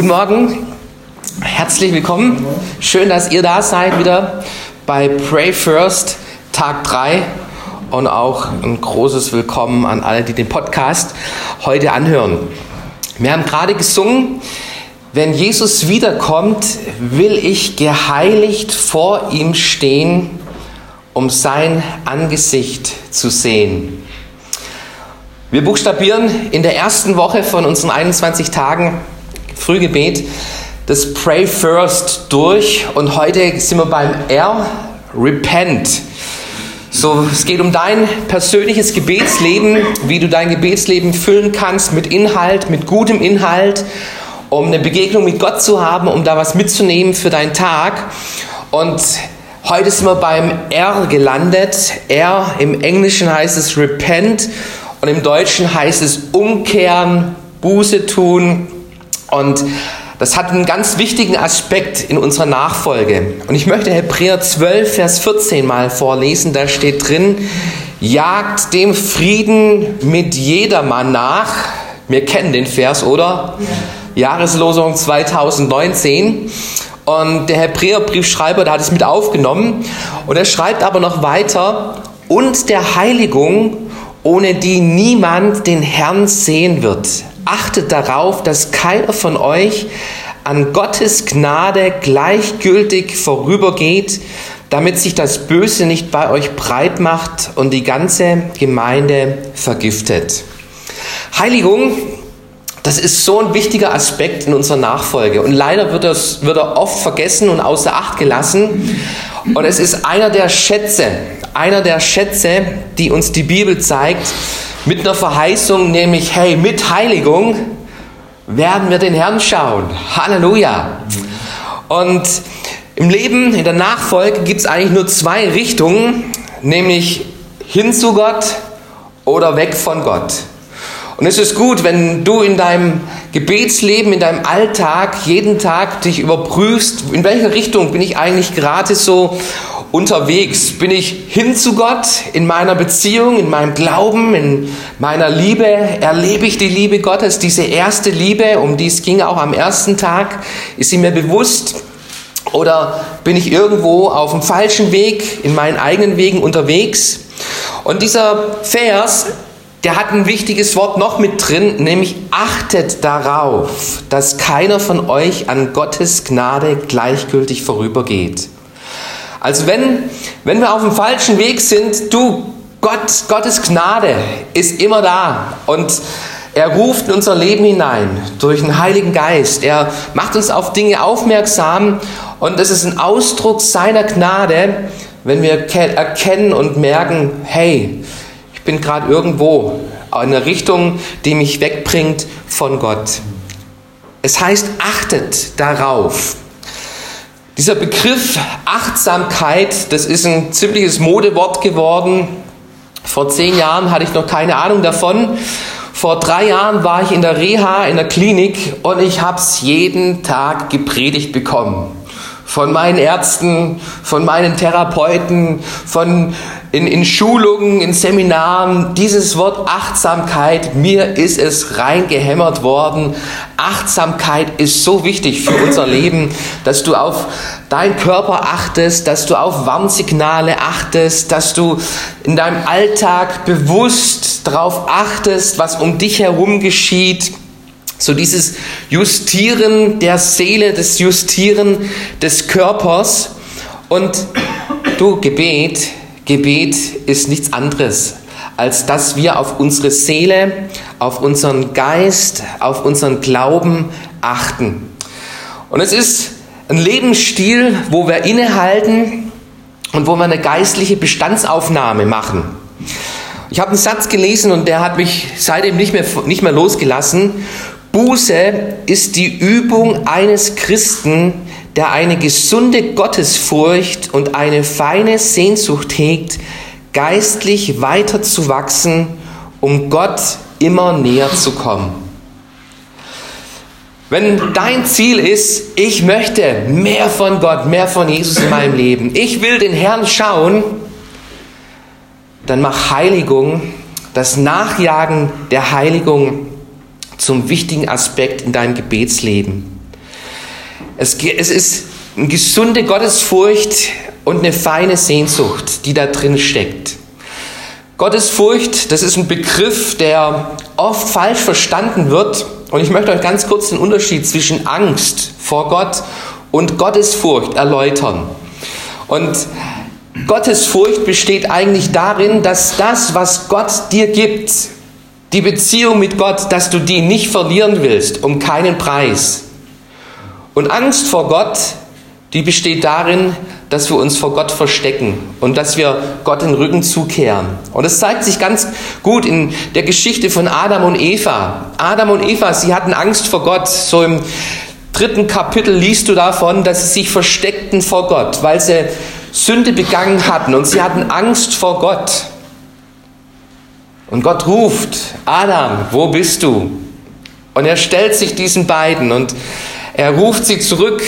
Guten Morgen, herzlich willkommen. Schön, dass ihr da seid wieder bei Pray First Tag 3 und auch ein großes Willkommen an alle, die den Podcast heute anhören. Wir haben gerade gesungen, wenn Jesus wiederkommt, will ich geheiligt vor ihm stehen, um sein Angesicht zu sehen. Wir buchstabieren in der ersten Woche von unseren 21 Tagen Frühgebet das Pray First durch und heute sind wir beim R, Repent. So, es geht um dein persönliches Gebetsleben, wie du dein Gebetsleben füllen kannst mit Inhalt, mit gutem Inhalt, um eine Begegnung mit Gott zu haben, um da was mitzunehmen für deinen Tag. Und heute sind wir beim R gelandet. R im Englischen heißt es Repent und im Deutschen heißt es umkehren, Buße tun. Und das hat einen ganz wichtigen Aspekt in unserer Nachfolge. Und ich möchte Hebräer 12, Vers 14 mal vorlesen. Da steht drin, jagt dem Frieden mit jedermann nach. Wir kennen den Vers, oder? Ja. Jahreslosung 2019. Und der Hebräerbriefschreiber, der hat es mit aufgenommen. Und er schreibt aber noch weiter, und der Heiligung, ohne die niemand den Herrn sehen wird. Achtet darauf, dass keiner von euch an Gottes Gnade gleichgültig vorübergeht, damit sich das Böse nicht bei euch breit macht und die ganze Gemeinde vergiftet. Heiligung, das ist so ein wichtiger Aspekt in unserer Nachfolge und leider wird, das, wird er oft vergessen und außer Acht gelassen. Und es ist einer der Schätze, einer der Schätze, die uns die Bibel zeigt, mit einer Verheißung, nämlich, hey, mit Heiligung werden wir den Herrn schauen. Halleluja. Und im Leben, in der Nachfolge gibt es eigentlich nur zwei Richtungen, nämlich hin zu Gott oder weg von Gott. Und es ist gut, wenn du in deinem Gebetsleben, in deinem Alltag jeden Tag dich überprüfst, in welche Richtung bin ich eigentlich gerade so unterwegs? Bin ich hin zu Gott in meiner Beziehung, in meinem Glauben, in meiner Liebe? Erlebe ich die Liebe Gottes, diese erste Liebe, um die es ging auch am ersten Tag? Ist sie mir bewusst? Oder bin ich irgendwo auf dem falschen Weg, in meinen eigenen Wegen unterwegs? Und dieser Vers, der hat ein wichtiges Wort noch mit drin, nämlich achtet darauf, dass keiner von euch an Gottes Gnade gleichgültig vorübergeht. Also wenn, wenn wir auf dem falschen Weg sind, du, Gott, Gottes Gnade ist immer da und er ruft in unser Leben hinein durch den Heiligen Geist. Er macht uns auf Dinge aufmerksam und es ist ein Ausdruck seiner Gnade, wenn wir erkennen und merken, hey, ich bin gerade irgendwo in einer Richtung, die mich wegbringt von Gott. Es heißt, achtet darauf. Dieser Begriff Achtsamkeit, das ist ein ziemliches Modewort geworden. Vor zehn Jahren hatte ich noch keine Ahnung davon. Vor drei Jahren war ich in der Reha, in der Klinik und ich habe es jeden Tag gepredigt bekommen von meinen Ärzten, von meinen Therapeuten, von in, in Schulungen, in Seminaren, dieses Wort Achtsamkeit, mir ist es reingehämmert worden. Achtsamkeit ist so wichtig für unser Leben, dass du auf deinen Körper achtest, dass du auf Warnsignale achtest, dass du in deinem Alltag bewusst darauf achtest, was um dich herum geschieht. So dieses Justieren der Seele, das Justieren des Körpers. Und du, Gebet, Gebet ist nichts anderes, als dass wir auf unsere Seele, auf unseren Geist, auf unseren Glauben achten. Und es ist ein Lebensstil, wo wir innehalten und wo wir eine geistliche Bestandsaufnahme machen. Ich habe einen Satz gelesen und der hat mich seitdem nicht mehr, nicht mehr losgelassen. Buße ist die Übung eines Christen, der eine gesunde Gottesfurcht und eine feine Sehnsucht hegt, geistlich weiter zu wachsen, um Gott immer näher zu kommen. Wenn dein Ziel ist, ich möchte mehr von Gott, mehr von Jesus in meinem Leben, ich will den Herrn schauen, dann mach Heiligung, das Nachjagen der Heiligung zum wichtigen Aspekt in deinem Gebetsleben. Es, es ist eine gesunde Gottesfurcht und eine feine Sehnsucht, die da drin steckt. Gottesfurcht, das ist ein Begriff, der oft falsch verstanden wird. Und ich möchte euch ganz kurz den Unterschied zwischen Angst vor Gott und Gottesfurcht erläutern. Und Gottesfurcht besteht eigentlich darin, dass das, was Gott dir gibt, die Beziehung mit Gott, dass du die nicht verlieren willst, um keinen Preis. Und Angst vor Gott, die besteht darin, dass wir uns vor Gott verstecken und dass wir Gott den Rücken zukehren. Und es zeigt sich ganz gut in der Geschichte von Adam und Eva. Adam und Eva, sie hatten Angst vor Gott. So im dritten Kapitel liest du davon, dass sie sich versteckten vor Gott, weil sie Sünde begangen hatten und sie hatten Angst vor Gott. Und Gott ruft, Adam, wo bist du? Und er stellt sich diesen beiden und er ruft sie zurück,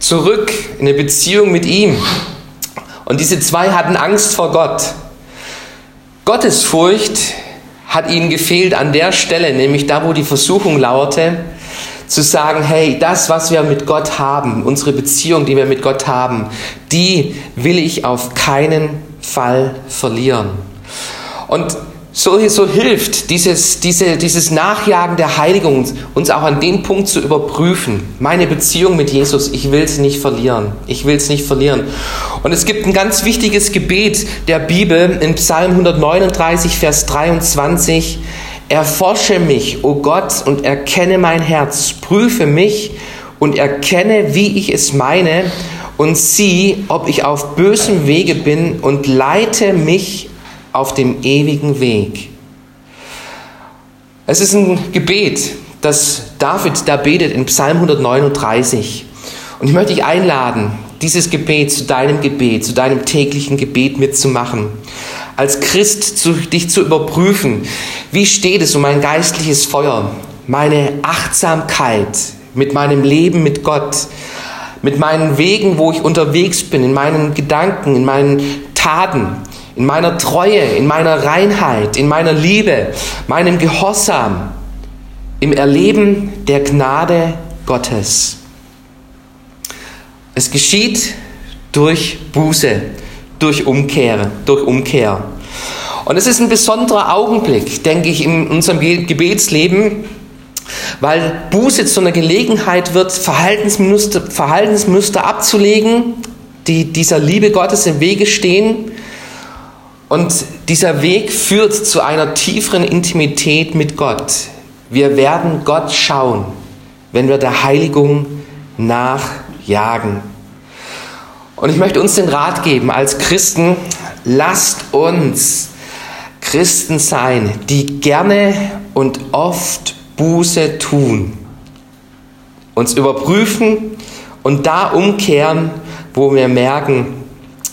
zurück in eine Beziehung mit ihm. Und diese zwei hatten Angst vor Gott. Gottesfurcht hat ihnen gefehlt an der Stelle, nämlich da, wo die Versuchung lauerte, zu sagen, hey, das, was wir mit Gott haben, unsere Beziehung, die wir mit Gott haben, die will ich auf keinen Fall verlieren. Und so, so hilft dieses, diese, dieses Nachjagen der Heiligung uns auch an dem Punkt zu überprüfen. Meine Beziehung mit Jesus, ich will es nicht verlieren. Ich will es nicht verlieren. Und es gibt ein ganz wichtiges Gebet der Bibel in Psalm 139, Vers 23. Erforsche mich, o oh Gott, und erkenne mein Herz. Prüfe mich und erkenne, wie ich es meine, und sieh, ob ich auf bösem Wege bin, und leite mich auf dem ewigen Weg. Es ist ein Gebet, das David da betet in Psalm 139. Und ich möchte dich einladen, dieses Gebet zu deinem Gebet, zu deinem täglichen Gebet mitzumachen. Als Christ zu, dich zu überprüfen, wie steht es um mein geistliches Feuer, meine Achtsamkeit mit meinem Leben mit Gott, mit meinen Wegen, wo ich unterwegs bin, in meinen Gedanken, in meinen Taten in meiner Treue, in meiner Reinheit, in meiner Liebe, meinem Gehorsam, im Erleben der Gnade Gottes. Es geschieht durch Buße, durch Umkehr, durch Umkehr. Und es ist ein besonderer Augenblick, denke ich, in unserem Gebetsleben, weil Buße zu einer Gelegenheit wird, Verhaltensmuster, Verhaltensmuster abzulegen, die dieser Liebe Gottes im Wege stehen und dieser Weg führt zu einer tieferen Intimität mit Gott. Wir werden Gott schauen, wenn wir der Heiligung nachjagen. Und ich möchte uns den Rat geben als Christen, lasst uns Christen sein, die gerne und oft Buße tun, uns überprüfen und da umkehren, wo wir merken,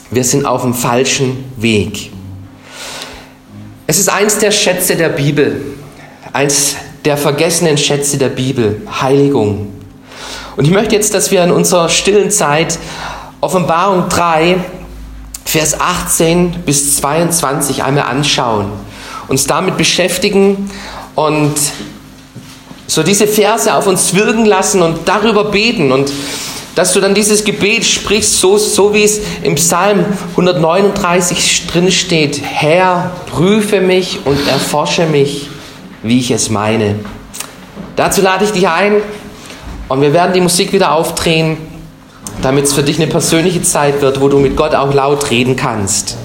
wir sind auf dem falschen Weg. Es ist eins der Schätze der Bibel, eins der vergessenen Schätze der Bibel, Heiligung. Und ich möchte jetzt, dass wir in unserer stillen Zeit Offenbarung 3, Vers 18 bis 22 einmal anschauen, uns damit beschäftigen und so diese Verse auf uns wirken lassen und darüber beten und dass du dann dieses Gebet sprichst, so, so wie es im Psalm 139 drin steht. Herr, prüfe mich und erforsche mich, wie ich es meine. Dazu lade ich dich ein und wir werden die Musik wieder aufdrehen, damit es für dich eine persönliche Zeit wird, wo du mit Gott auch laut reden kannst.